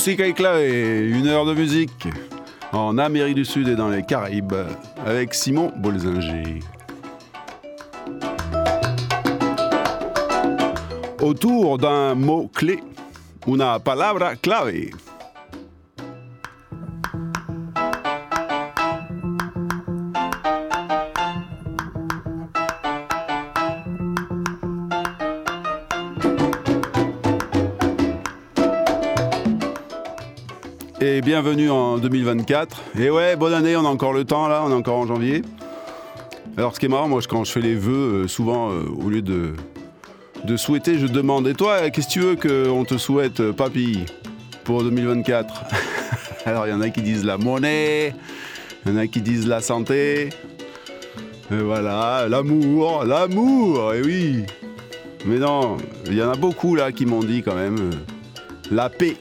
Musica y clave, une heure de musique en Amérique du Sud et dans les Caraïbes avec Simon Bolzinger. Autour d'un mot clé, una palabra clave. Bienvenue en 2024. Et ouais, bonne année, on a encore le temps là, on est encore en janvier. Alors ce qui est marrant, moi quand je fais les vœux, euh, souvent euh, au lieu de, souhaiter, je demande Et toi, qu'est-ce que tu veux qu'on te souhaite, euh, papy, pour 2024 Alors il y en a qui disent la monnaie, il y en a qui disent la santé. Et voilà, l'amour, l'amour, et oui. Mais non, il y en a beaucoup là qui m'ont dit quand même la paix.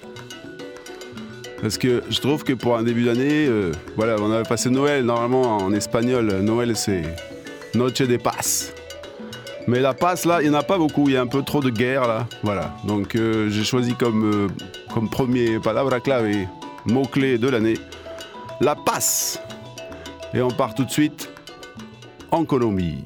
Parce que je trouve que pour un début d'année, euh, voilà, on avait passé Noël, normalement en espagnol, Noël c'est Noche de Paz. Mais la passe là, il n'y en a pas beaucoup, il y a un peu trop de guerre là. Voilà, donc euh, j'ai choisi comme, euh, comme premier palabra clave, mot-clé de l'année, la passe. Et on part tout de suite en Colombie.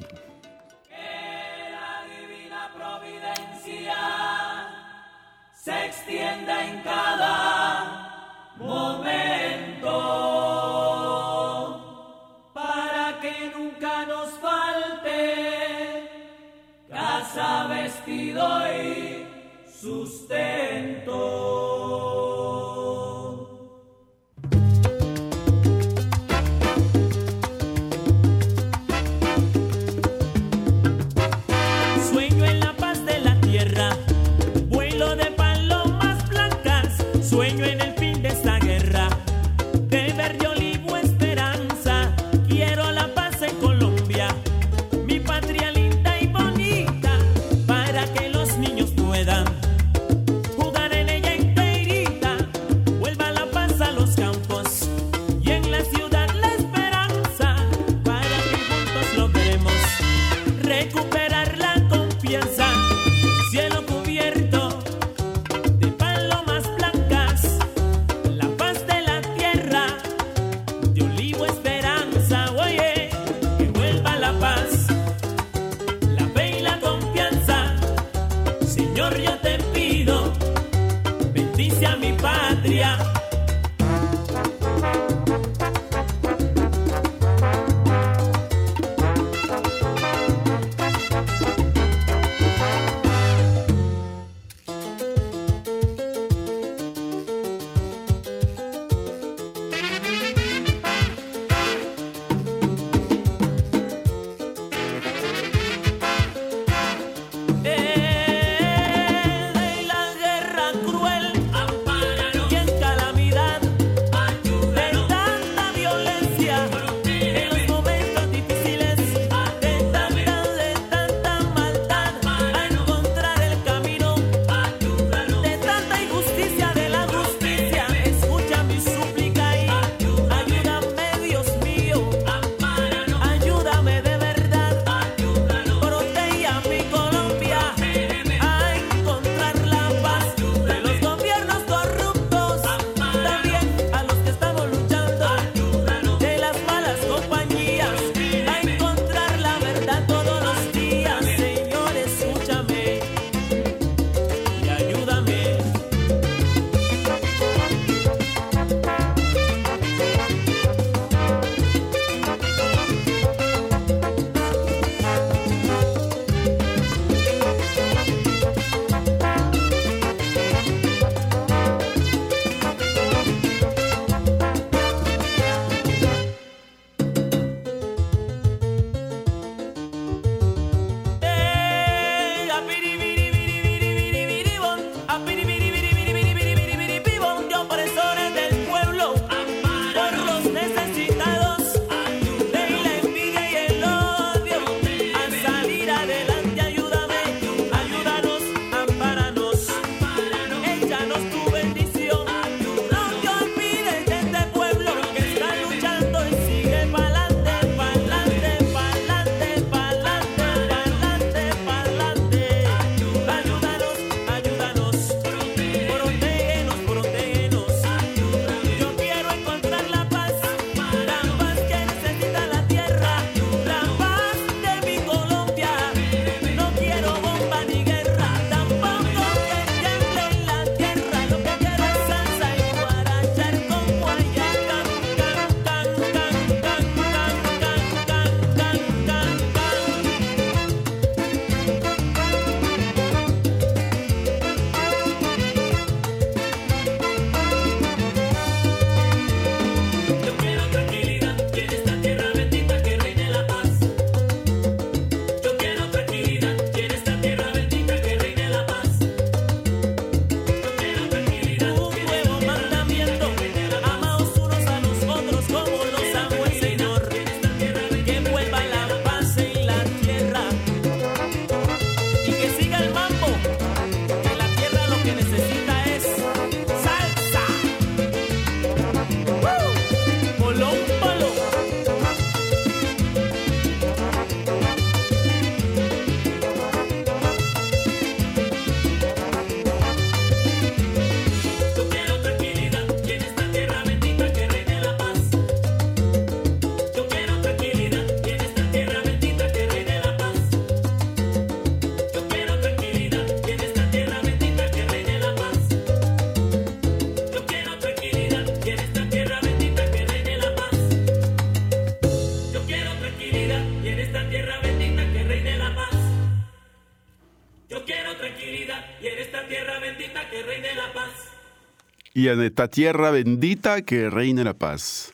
Y en esta tierra bendita que reine la paz.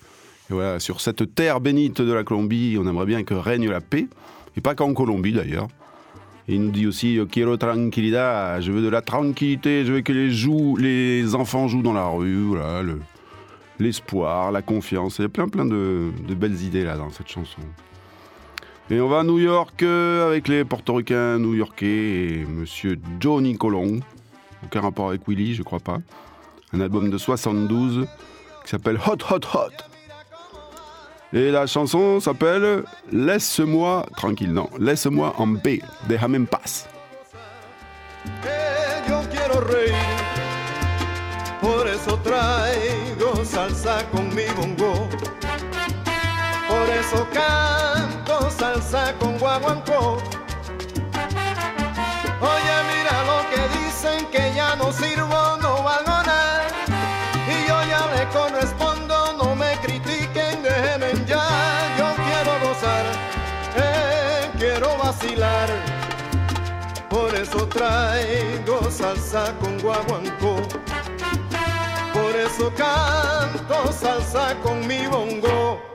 Voilà, sur cette terre bénite de la Colombie, on aimerait bien que règne la paix, et pas qu'en Colombie d'ailleurs. Il nous dit aussi Yo quiero tranquilidad, je veux de la tranquillité, je veux que les, enfants jouent dans la rue, voilà, le- l'espoir, la confiance. Il y a plein plein de, de belles idées là dans cette chanson. Et on va à New York euh, avec les portoricains new-yorkais et monsieur Johnny Colon. Aucun rapport avec Willy, je crois pas. Un album de 72 qui s'appelle Hot Hot Hot. Et la chanson s'appelle Laisse-moi tranquille, non, Laisse-moi en paix, déjame en paz. Por eso traigo salsa con mi bongo. Por eso canto salsa con guaguancó. Traigo salsa con guaguancó. Por eso canto salsa con mi bongo.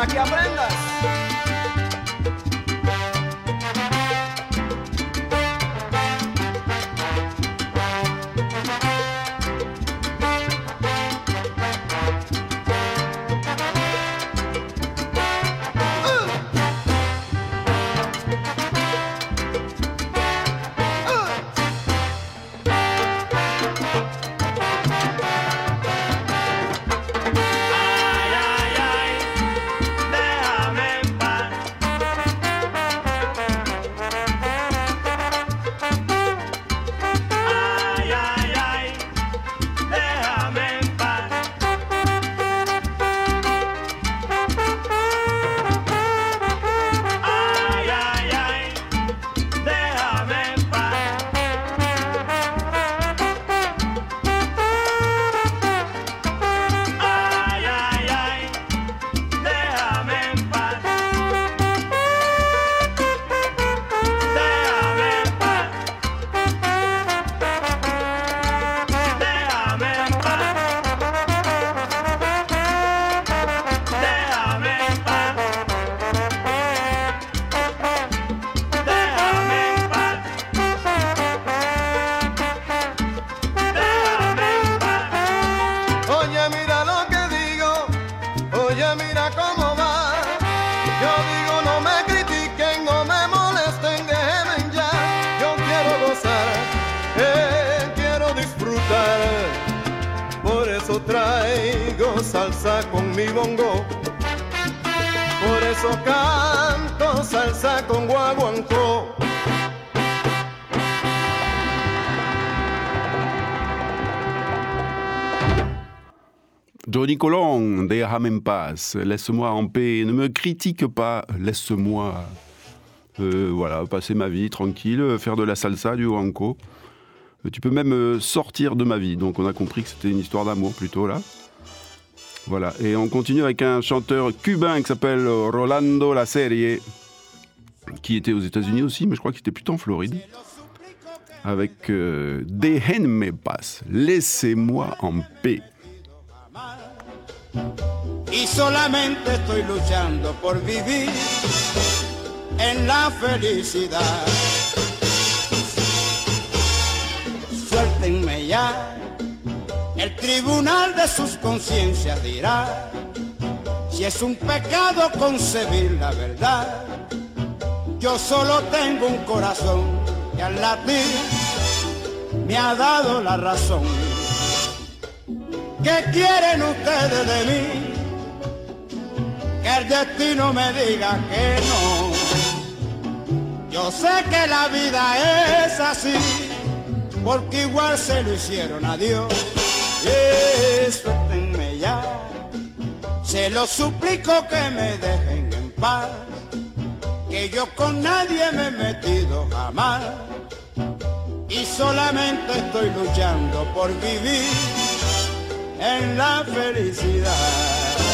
Para que aprendas. Canto salsa con. Johnny Colon, Déjame en laisse-moi en paix, ne me critique pas, laisse-moi euh, voilà, passer ma vie tranquille, faire de la salsa, du huanco. Euh, tu peux même euh, sortir de ma vie, donc on a compris que c'était une histoire d'amour plutôt là. Voilà, et on continue avec un chanteur cubain qui s'appelle Rolando La Serie, qui était aux États-Unis aussi, mais je crois qu'il était plutôt en Floride. Avec euh, Déjenme paz, laissez-moi en paix. y en la ya, el tribunal de sus conciencias dirá si es un pecado concebir la verdad. Yo solo tengo un corazón que al latir me ha dado la razón. ¿Qué quieren ustedes de mí? Que el destino me diga que no. Yo sé que la vida es así, porque igual se lo hicieron a Dios. Y suéltenme ya, se lo suplico que me dejen en paz, que yo con nadie me he metido jamás. Y solamente estoy luchando por vivir en la felicidad.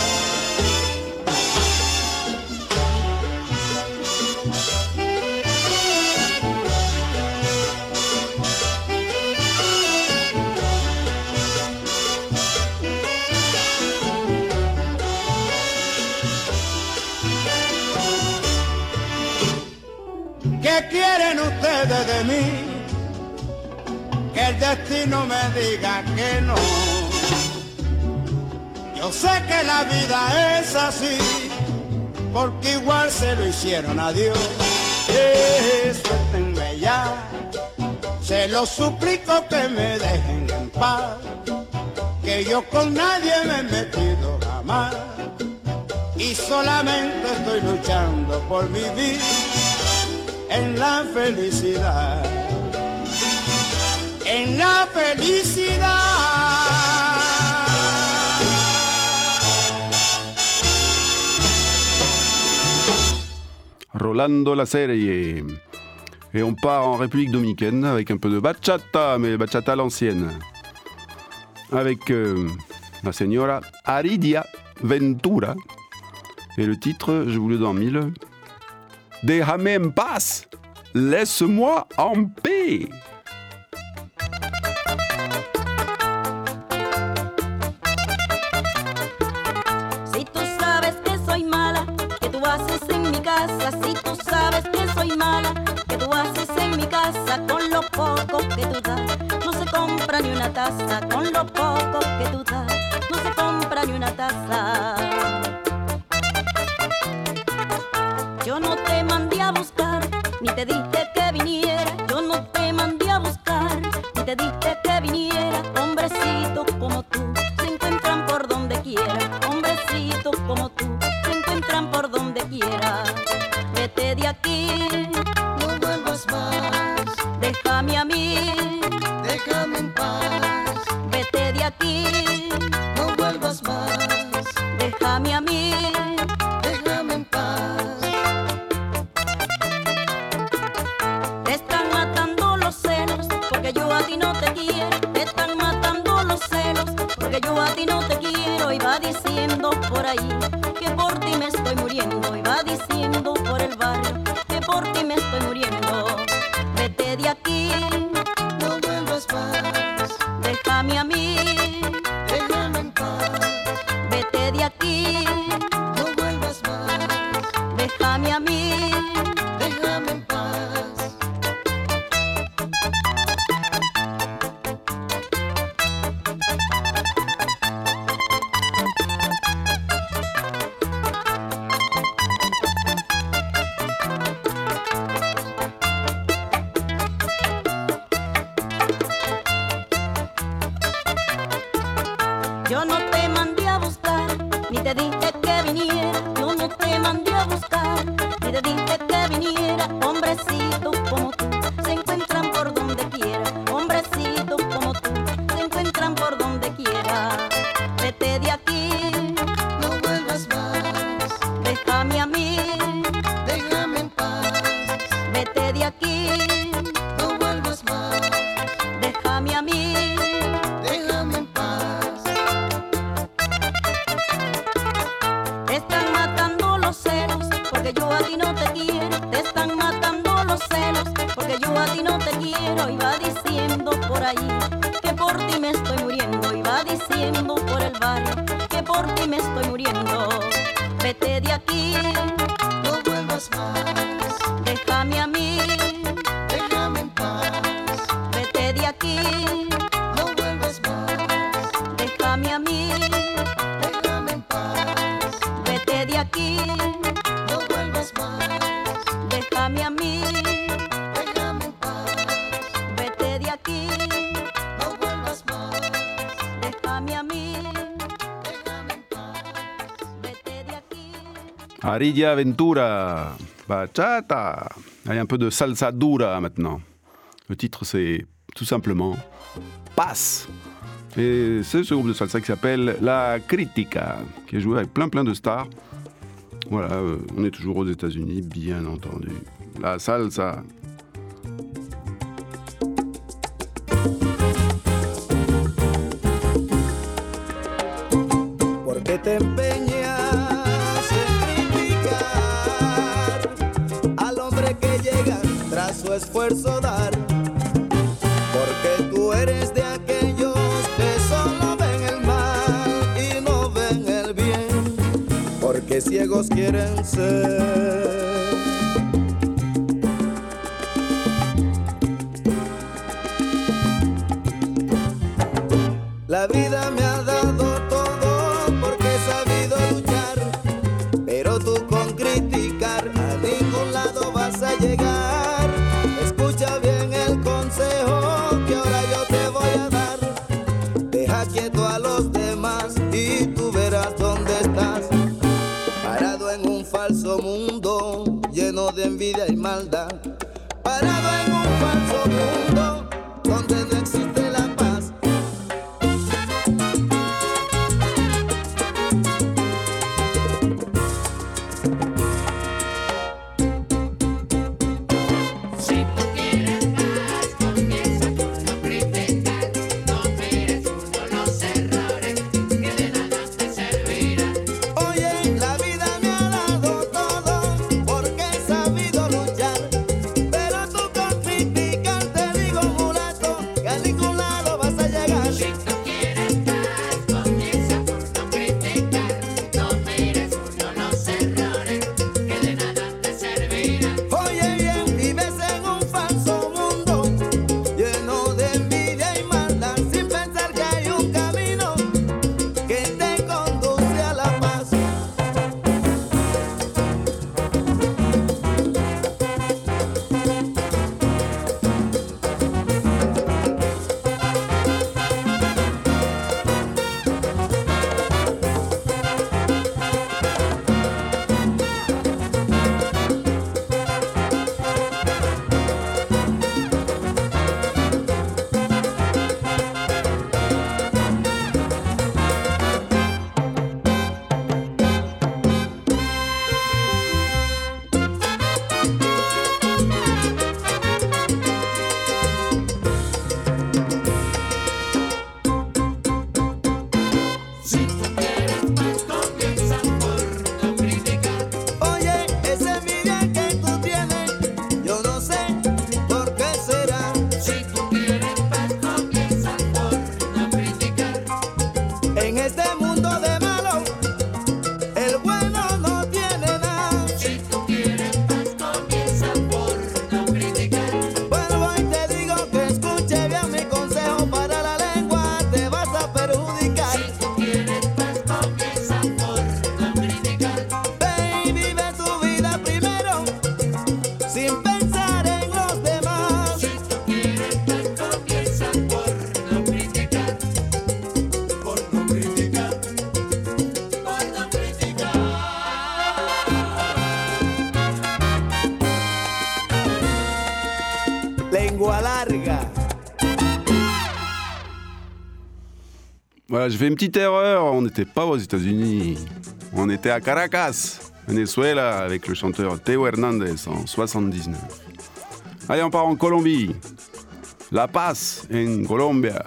Que el destino me diga que no. Yo sé que la vida es así, porque igual se lo hicieron a Dios. Eh, suéltenme ya, se lo suplico que me dejen en paz, que yo con nadie me he metido jamás, y solamente estoy luchando por vivir en la felicidad, en la felicidad. Rolando La Serie. Et on part en République Dominicaine avec un peu de bachata, mais bachata l'ancienne. Avec euh, la señora Aridia Ventura. Et le titre, je vous le donne en mille. Déjame en paz, laisse-moi en paix. Si tú sabes que soy mala, que tú haces en mi casa. Si tú sabes que soy mala, que tú haces en. Con lo poco que tú das, no se compra ni una taza. Con lo poco que tú das, no se compra ni una taza. Yo no te mandé a buscar, ni te dije que viniera. Yo no te mandé a buscar, ni te dije a ti no te quiero y va diciendo por allí que por ti me estoy muriendo y va diciendo por el barrio que por ti me estoy muriendo. Vete de aquí, no vuelvas más. Maria Ventura, bachata. Allez, un peu de salsa dura maintenant. Le titre, c'est tout simplement Passe. Et c'est ce groupe de salsa qui s'appelle La Critica, qui est joué avec plein plein de stars. Voilà, euh, on est toujours aux États-Unis, bien entendu. La salsa, esfuerzo dar, porque tú eres de aquellos que solo ven el mal y no ven el bien, porque ciegos quieren ser. envidia y maldad. Je j'ai fait une petite erreur. On n'était pas aux États-Unis. On était à Caracas, Venezuela, avec le chanteur Teo Hernandez en 79. Allez, on part en Colombie. La Paz, en Colombia.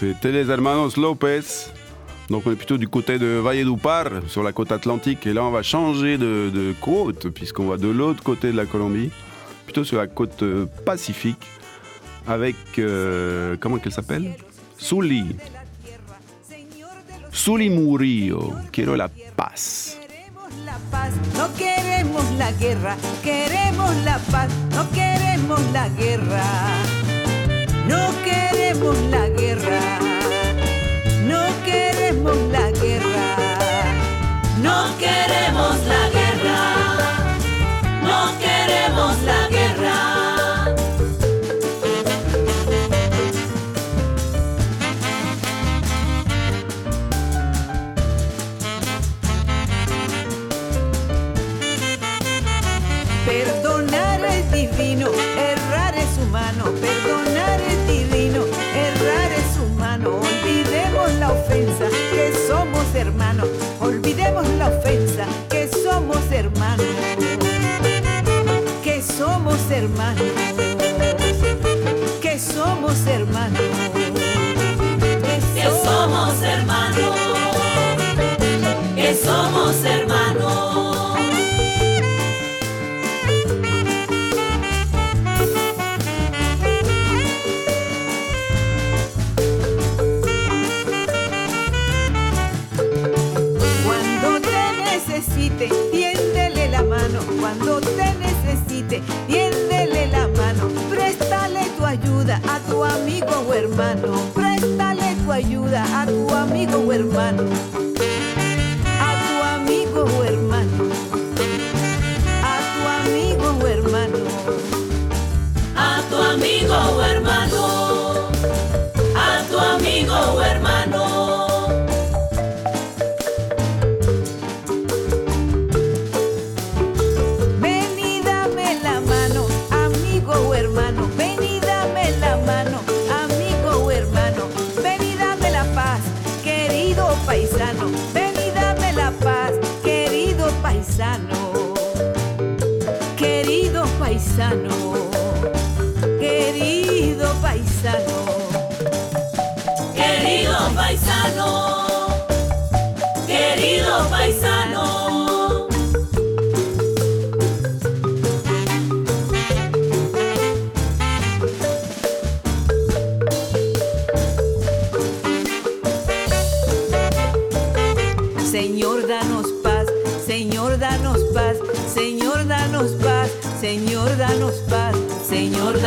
C'était les Hermanos Lopez. Donc on est plutôt du côté de Valledupar, sur la côte atlantique. Et là, on va changer de, côte, puisqu'on va de l'autre côté de la Colombie, plutôt sur la côte euh, pacifique, avec... euh, comment qu'elle s'appelle? Suli. Suli Murillo. Quiero la paz. La paz, no queremos la guerra, queremos la paz, no queremos la guerra. No queremos la guerra, no queremos la guerra. No queremos la guerra. La ofensa, que somos hermanos. Que somos hermanos. Que somos hermanos. A tu amigo o hermano. Préstale tu ayuda a tu amigo o hermano. A tu amigo o hermano.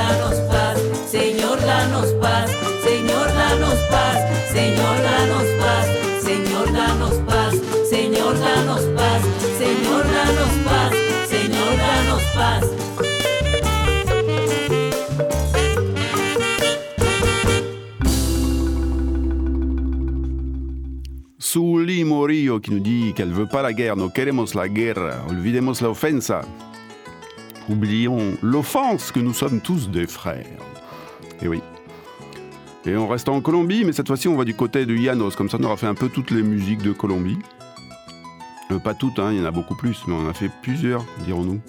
Danos paz, Señor, danos paz, Señor, danos paz, Señor, danos paz, Señor, danos paz, Señor, danos paz, Señor, danos paz, Señor, danos paz. Souli Morillo qui nous dit qu'elle veut pas la guerre, no queremos la guerra, olvidemos la ofensa. Oublions l'offense que nous sommes tous des frères. Et oui. Et on reste en Colombie, mais cette fois-ci on va du côté de Llanos, comme ça on aura fait un peu toutes les musiques de Colombie. Euh, pas toutes, hein, il y en a beaucoup plus, mais on a fait plusieurs, dirons-nous.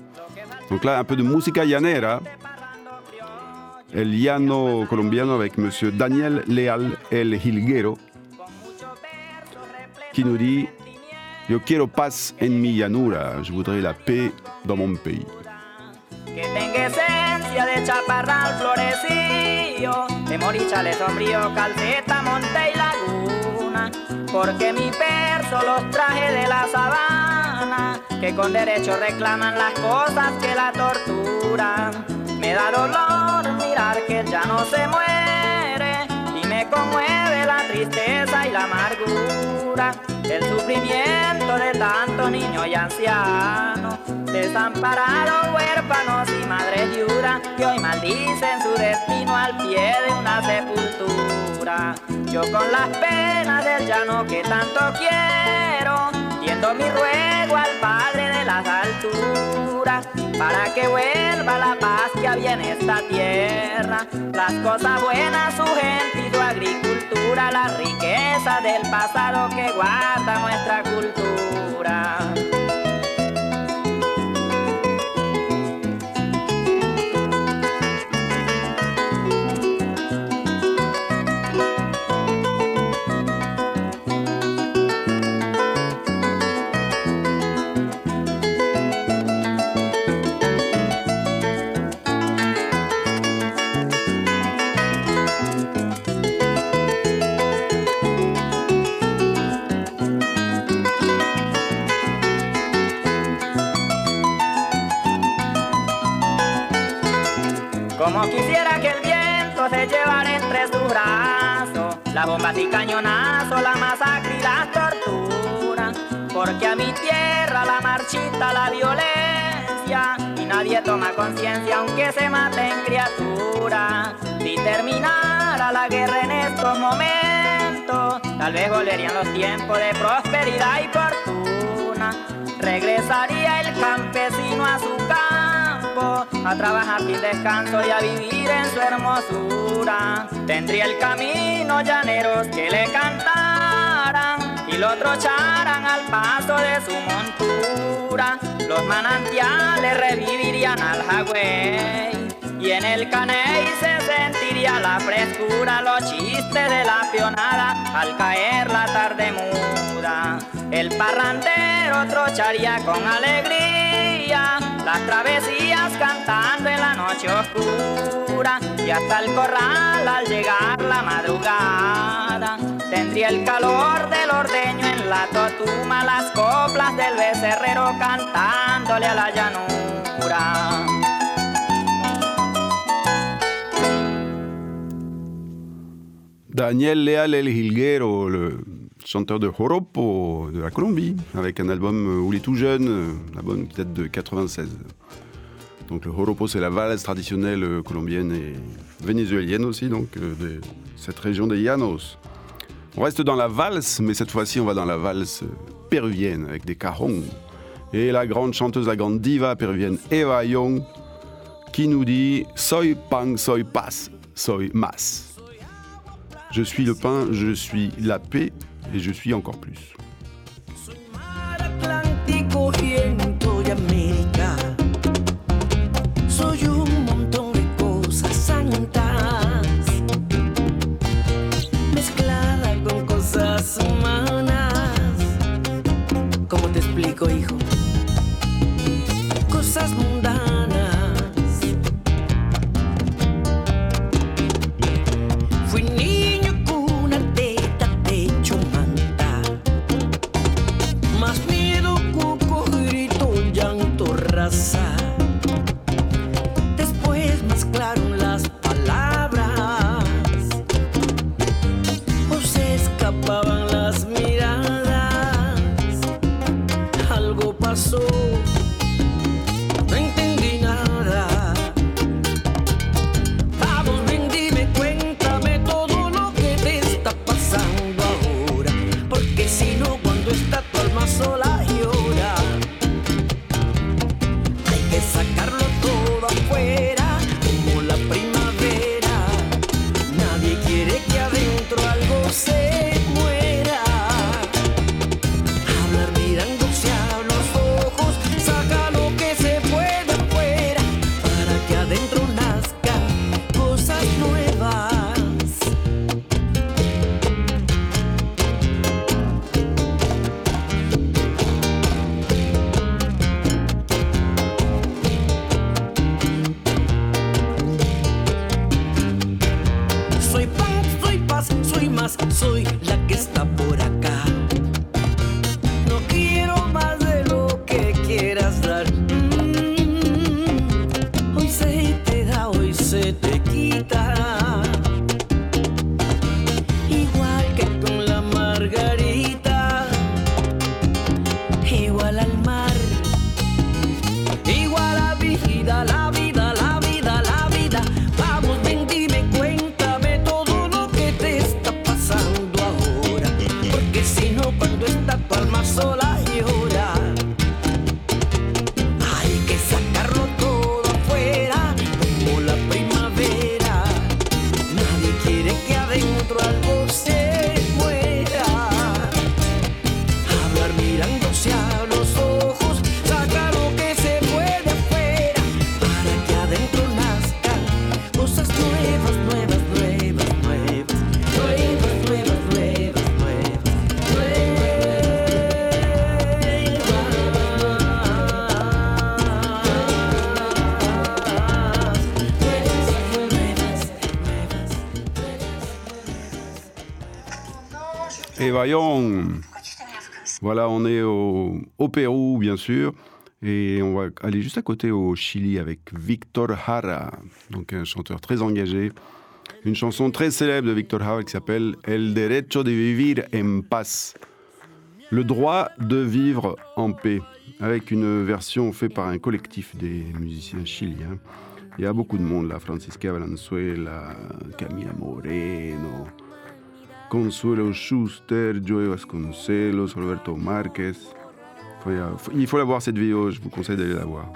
Donc là, un peu de música llanera. El llano colombiano avec monsieur Daniel Leal El Hilguero, qui nous dit Yo quiero paz en mi llanura, je voudrais la paix dans mon pays. De chaparral florecillo, de morichales sombrío, calceta, monte y laguna. Porque mi perso los traje de la sabana, que con derecho reclaman las cosas que la torturan. Me da dolor mirar que ya no se muere y me conmueve la tristeza y la amargura. El sufrimiento de tantos niños y ancianos, desamparados, huérfanos y madres viudas, que hoy maldicen su destino al pie de una sepultura. Yo con las penas del llano que tanto quiero, tiendo mi ruego al Padre de las alturas, para que vuelva la paz que había en esta tierra, las cosas buenas, su gente la riqueza del pasado que guarda nuestra cultura. Como quisiera que el viento se llevara entre sus brazos las bombas y cañonazos, la masacre y la tortura. Porque a mi tierra la marchita la violencia y nadie toma conciencia aunque se maten criaturas. Si terminara la guerra en estos momentos, tal vez volverían los tiempos de prosperidad y fortuna. Regresaría el campesino a su a trabajar sin descanso y a vivir en su hermosura. Tendría el camino llaneros que le cantaran y lo trocharan al paso de su montura. Los manantiales revivirían al jagüey y en el caney se sentiría la frescura, los chistes de la pionada al caer la tarde muda. El parrandero trocharía con alegría las travesías cantando en la noche oscura y hasta el corral al llegar la madrugada. Tendría el calor del ordeño en la totuma, las coplas del becerrero cantándole a la llanura. Daniel Leal El Hilguero, le chanteur de Joropo de la Colombie, avec un album euh, où il est tout jeune, euh, un album qui date de 96. Donc le Joropo, c'est la valse traditionnelle euh, colombienne et vénézuélienne aussi, donc euh, de cette région des Llanos. On reste dans la valse, mais cette fois-ci, on va dans la valse euh, péruvienne avec des cajons. Et la grande chanteuse, la grande diva péruvienne Eva Young, qui nous dit Soy pan, soy paz, soy mas. Je suis le pain, je suis la paix, et je suis encore plus. quita. voyons. Voilà, on est au, Pérou, bien sûr. Et on va aller juste à côté au Chili avec Victor Jara, donc un chanteur très engagé. Une chanson très célèbre de Victor Jara qui s'appelle El derecho de vivir en paz. Le droit de vivre en paix, avec une version faite par un collectif des musiciens chiliens. Il y a beaucoup de monde là, Francisca Valenzuela, Camila Moreno, Consuelo Schuster, Joey Vasconcelos, Roberto Marquez. il faut la voir cette vidéo, je vous conseille d'aller la voir.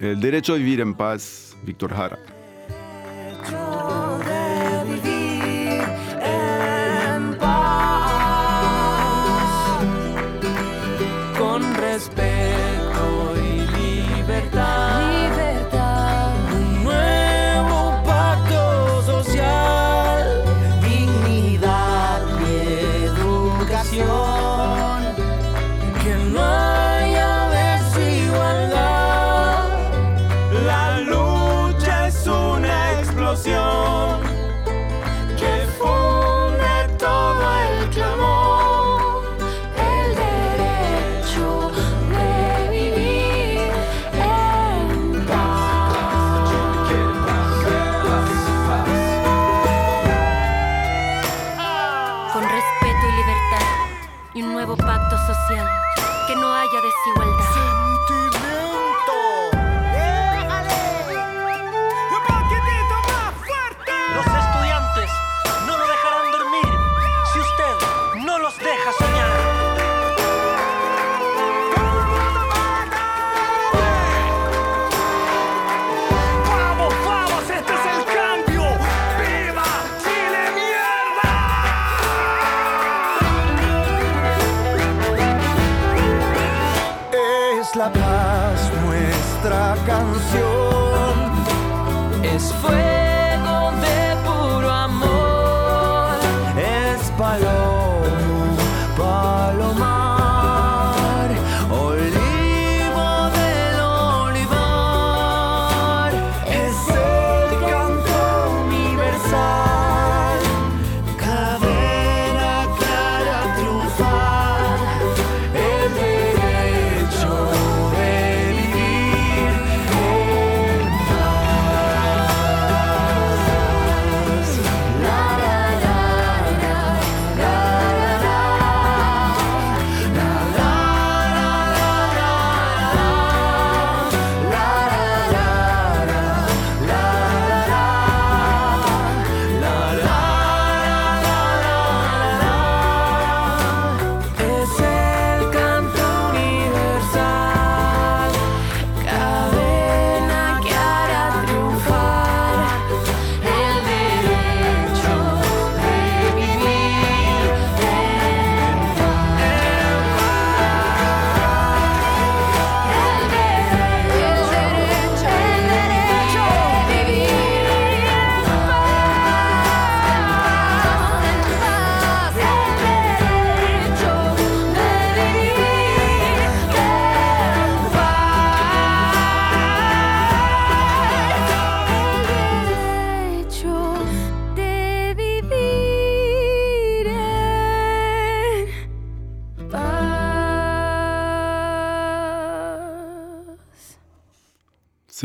El derecho a vivir en paz, Victor Jara.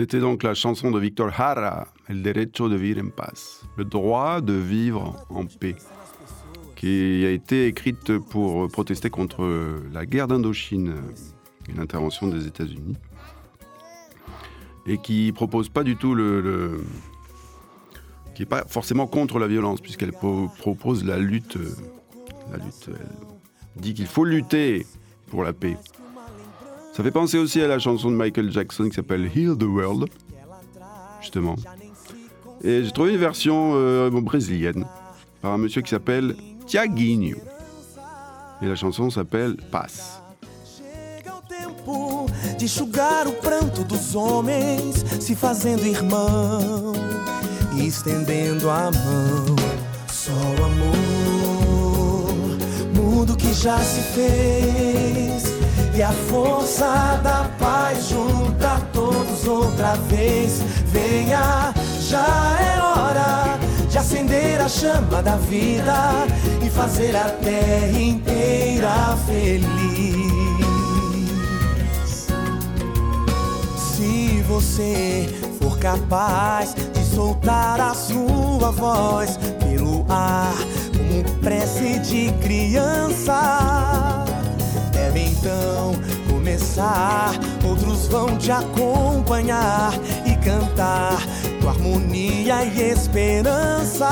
C'était donc la chanson de Victor Jara, El derecho de vivir en paz, le droit de vivre en paix, qui a été écrite pour protester contre la guerre d'Indochine et l'intervention des États-Unis, et qui propose pas du tout le, qui est pas forcément contre la violence, puisqu'elle pro- propose la lutte, la lutte. Elle dit qu'il faut lutter pour la paix. Ça fait penser aussi à la chanson de Michael Jackson qui s'appelle Heal the World, justement. Et j'ai trouvé une version euh, brésilienne par un monsieur qui s'appelle Tiaguinho. Et la chanson s'appelle Passe. de pranto dos se e estendendo que já se fez e a força da paz junta todos outra vez. Venha, já é hora de acender a chama da vida e fazer a terra inteira feliz. Se você for capaz de soltar a sua voz pelo ar, como prece de criança, então começar. Outros vão te acompanhar e cantar com harmonia e esperança.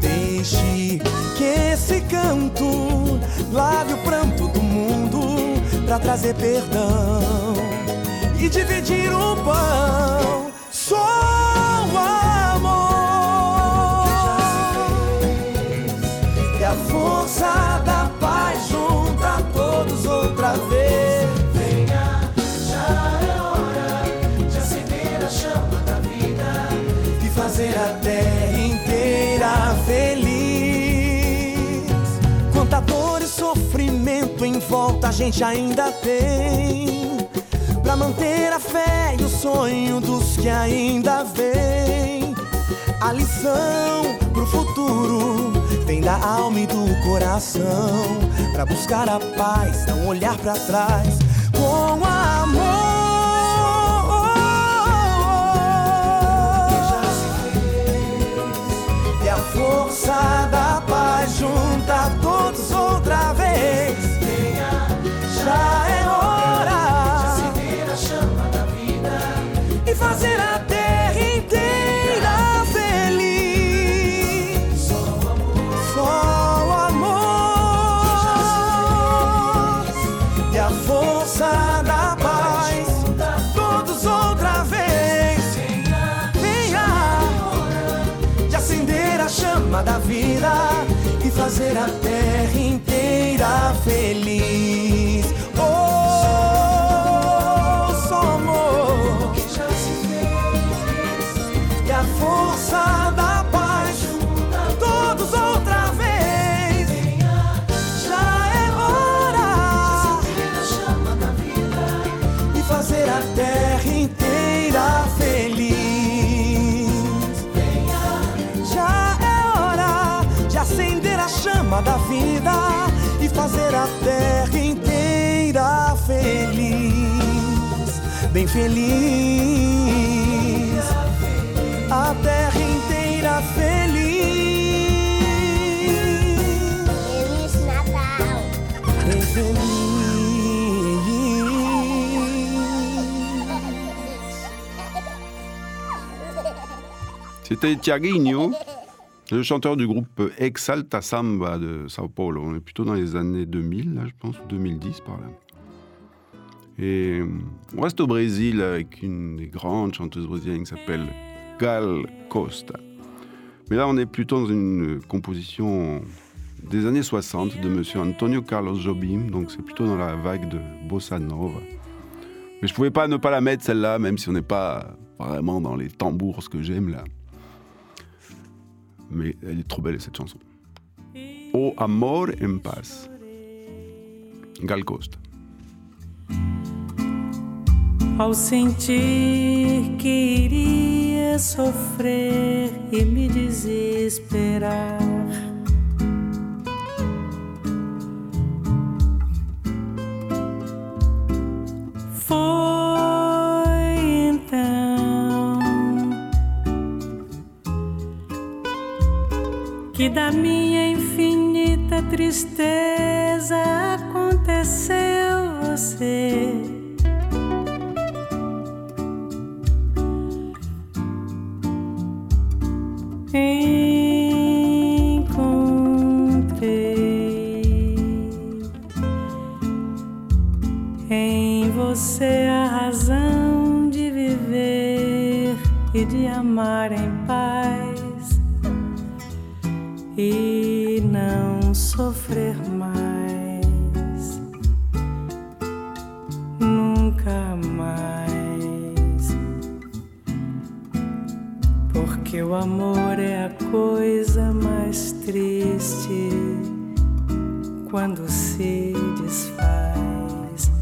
Deixe que esse canto lave o pranto do mundo pra trazer perdão e dividir o pão. Só volta a gente ainda tem. Pra manter a fé e o sonho dos que ainda vêm. A lição pro futuro vem da alma e do coração. Pra buscar a paz, não olhar pra trás com amor. Já é hora de acender a chama da vida e fazer a terra inteira feliz. Só o amor, só o amor e a força da paz. Todos outra vez. Venha de acender a chama da vida e fazer a terra inteira feliz. Vida e fazer a terra inteira feliz, bem feliz. A terra inteira feliz. Feliz Natal. Bem feliz. C'était Tiaguinho, le chanteur du groupe Exalta Samba de Sao Paulo. On est plutôt dans les années 2000, là, je pense, 2010 par là. Et on reste au Brésil avec une des grandes chanteuses brésiliennes qui s'appelle Gal Costa. Mais là, on est plutôt dans une composition des années 60 de monsieur Antonio Carlos Jobim, donc c'est plutôt dans la vague de Bossa Nova. Mais je pouvais pas ne pas la mettre celle-là, même si on n'est pas vraiment dans les tambours, ce que j'aime là. Mais elle est trop belle cette chanson. O Amor en Paz. Gal Costa. Ao sentir que iria sofrer e me desesperar. Que da minha infinita tristeza aconteceu você. Encontrei em você a razão de viver e de amar em e não sofrer mais, nunca mais. Porque o amor é a coisa mais triste quando se desfaz.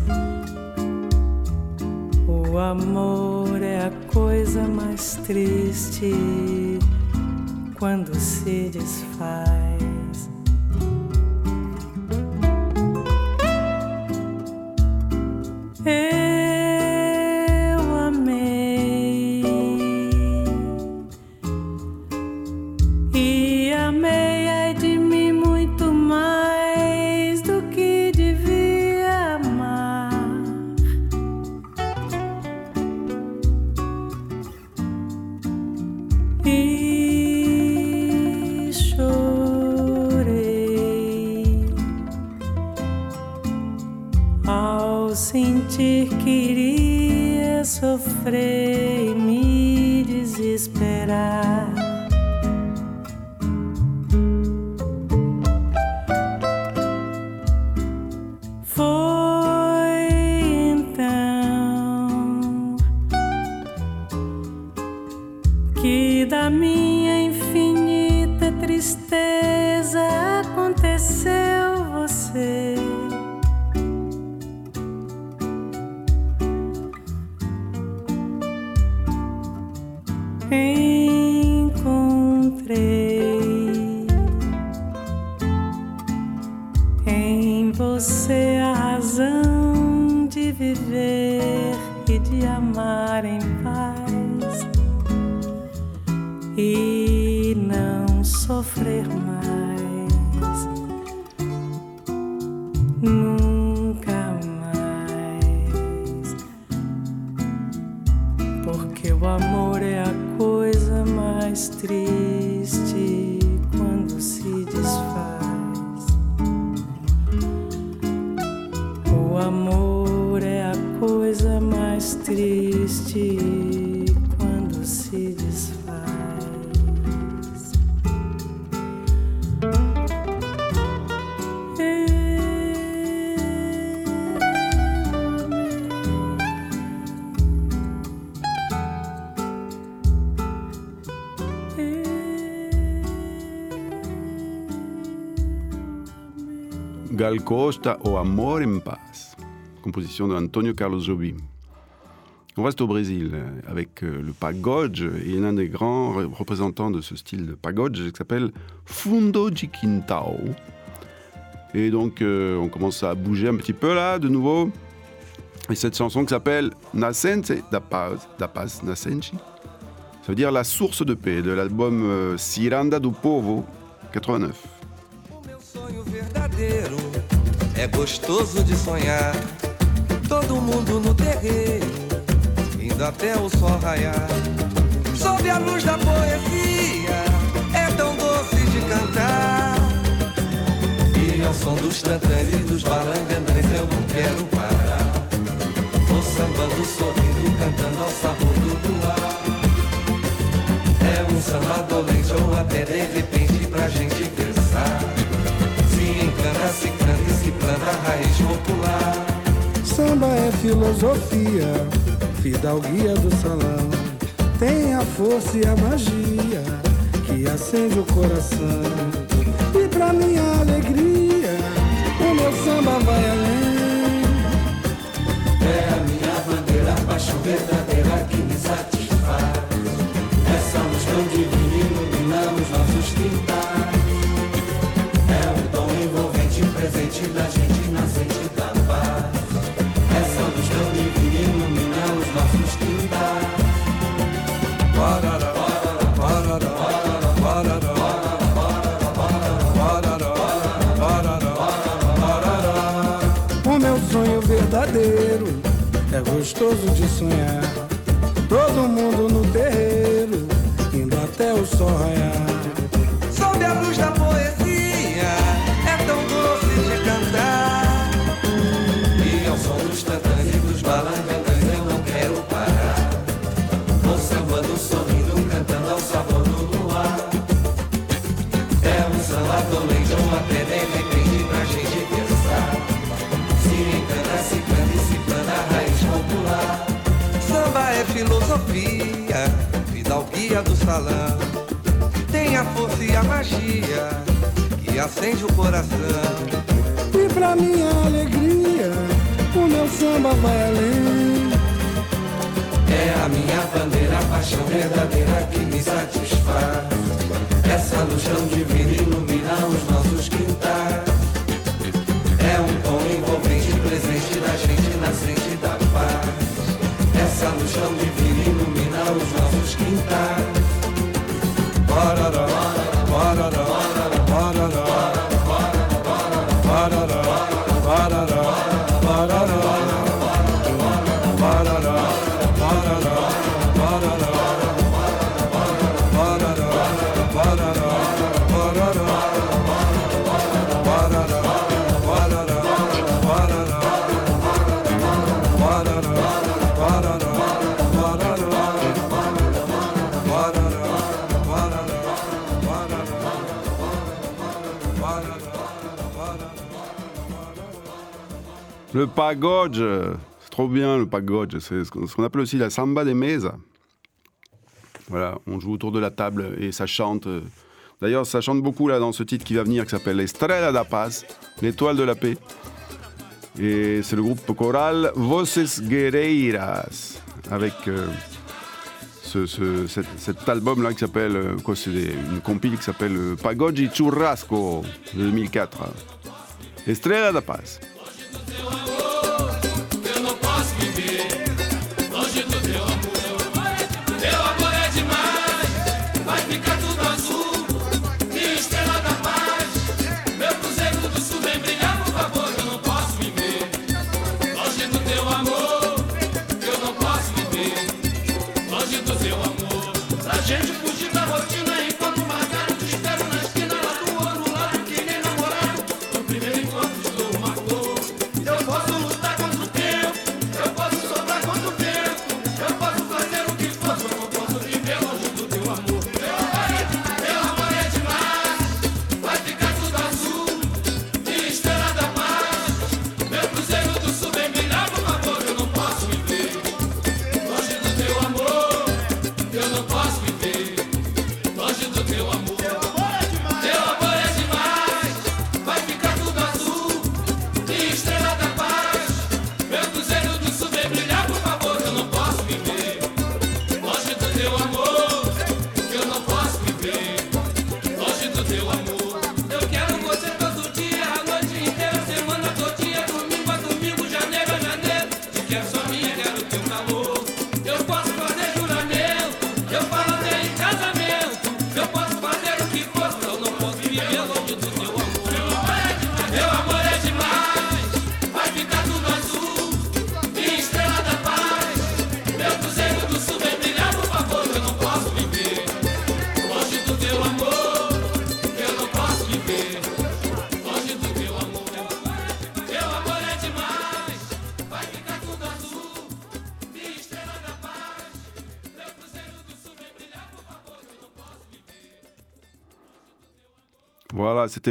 O amor é a coisa mais triste quando se desfaz. Amor é a coisa mais triste quando se desfaz. Gal Costa O Amor en Paz. Composition de Antonio Carlos Jobim. On reste au Brésil euh, avec euh, le pagode et l'un des grands re- représentants de ce style de pagode qui s'appelle Fundo de Quintao. Et donc, euh, on commence à bouger un petit peu là, de nouveau. Et cette chanson qui s'appelle Nascente da Paz, da Paz Nascente, ça veut dire la source de paix, de l'album Ciranda do Povo, 89. Todo mundo no terreiro, indo até o sol raiar. Sob a luz da poesia, é tão doce de cantar. E ao som dos tantãs e dos balangandãs eu não quero parar. Vou sambando, sorrindo, cantando ao sabor do luar. É um samba dolente ou até de repente pra gente pensar. Se encanta, se canta e se planta a raiz popular. Samba é filosofia, fidalguia do salão. Tem a força e a magia que acende o coração. E pra minha alegria, o meu samba vai além. É a minha bandeira, a paixão verdadeira que me satisfaz. Essa luz tão divina ilumina os nossos quintais. É um dom envolvente, presente da gente gostoso de sonhar. Todo mundo no terreiro, indo até o sol raiar. Sob a luz da poesia, é tão doce de cantar. E ao som dos tantãs e dos balangandãs eu não quero parar. Vou sambando, sorrindo, cantando ao sabor do luar. É um samba ou até Filosofia, fidalguia do salão. Tem a força e a magia que acende o coração. E pra minha alegria, o meu samba vai além. É a minha bandeira, a paixão verdadeira que me satisfaz. Essa luz tão divina ilumina os nossos quintais. É um tom envolvente, presente da gente roça no chão e vir iluminar os nossos quintais. Bora, bora, bora, bora, bora, bora. Le pagode, c'est trop bien le pagode, c'est ce qu'on appelle aussi la samba des mesa. Voilà, on joue autour de la table et ça chante. D'ailleurs, ça chante beaucoup là dans ce titre qui va venir qui s'appelle Estrella da Paz, l'étoile de la paix. Et c'est le groupe choral Voces Guerreiras avec euh, ce, ce- cet, cet album-là qui s'appelle, euh, quoi, c'est une compile qui s'appelle euh, Pagode Churrasco de 2004. Estrella da Paz.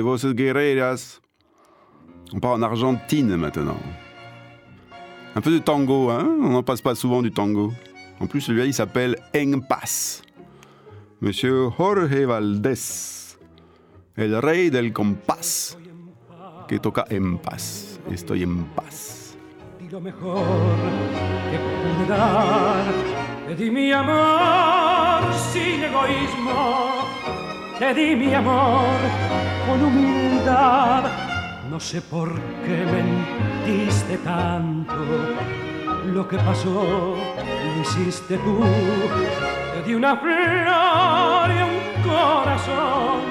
Voces Guerreras. On part en Argentine maintenant. Un peu de tango, hein On n'en passe pas souvent du tango. En plus, celui-là, il s'appelle En Paz. Monsieur Jorge Valdés, el rey del compás, que toca en paz. Estoy en paz. lo mejor que pude dar. Di mi amor sin egoísmo, te di mi amor con humildad. No sé por qué mentiste tanto, lo que pasó lo hiciste tú. Te di una flor y un corazón,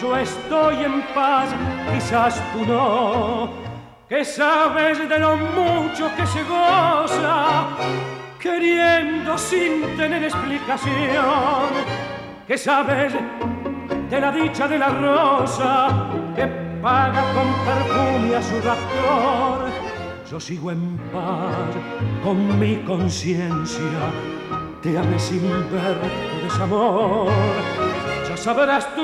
yo estoy en paz, quizás tú no que sabes de lo mucho que se goza, queriendo sin tener explicación, que sabes de la dicha de la rosa, que paga con perfume a su raptor. Yo sigo en paz con mi conciencia, te amé sin ver tu desamor. Ya sabrás tú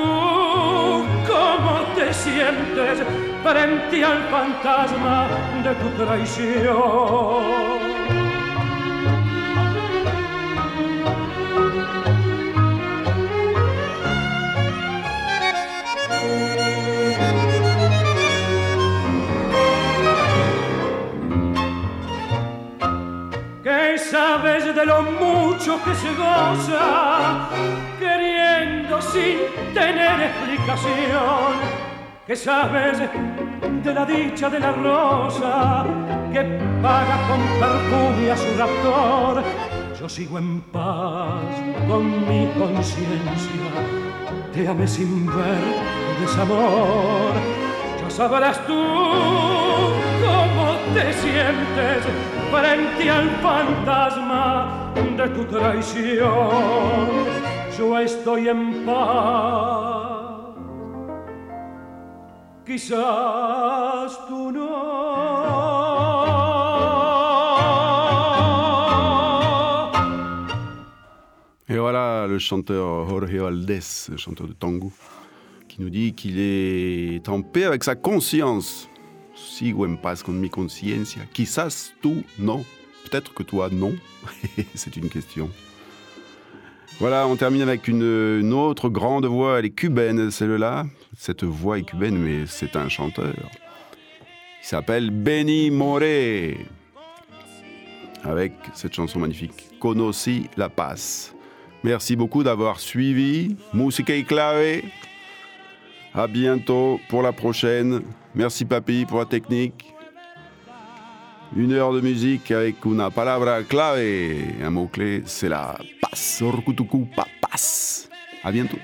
cómo te sientes frente al fantasma de tu traición. De lo mucho que se goza, queriendo sin tener explicación, que sabes de la dicha de la rosa, que paga con perfume a su raptor. Yo sigo en paz con mi conciencia, te amé sin ver desamor. Ya sabrás tú cómo te sientes tu no. Et voilà le chanteur Jorge Valdés, le chanteur de tango, qui nous dit qu'il est en paix avec sa conscience. Sigo en paz mi. Quizás tú no. Peut-être que toi non. C'est une question. Voilà, on termine avec une, autre grande voix. Elle est cubaine, celle-là. Cette voix est cubaine, mais c'est un chanteur. Il s'appelle Benny Moré. Avec cette chanson magnifique, Conocí la Paz. Merci beaucoup d'avoir suivi Musica y Clave. À bientôt pour la prochaine. Merci Papy pour la technique. Une heure de musique avec una palabra clave. Un mot-clé, c'est la paz. Orkutuku papas. À bientôt.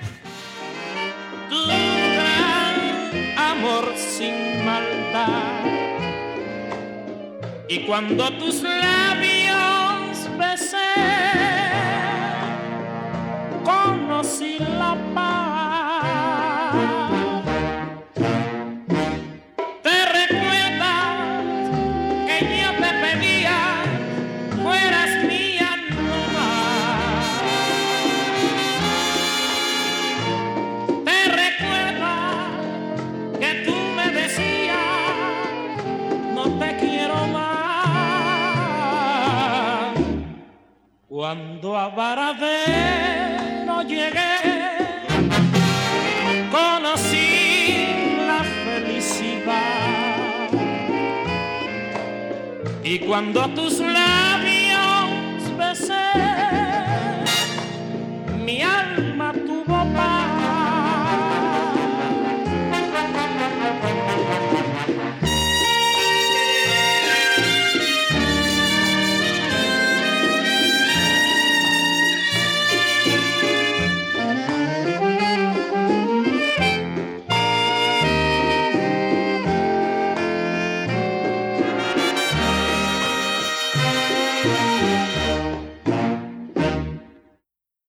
amor sin maldad. Y cuando tus labios besé, conocí la paz. Cuando a Baradero llegué, conocí la felicidad. Y cuando tus labios besé, mi alma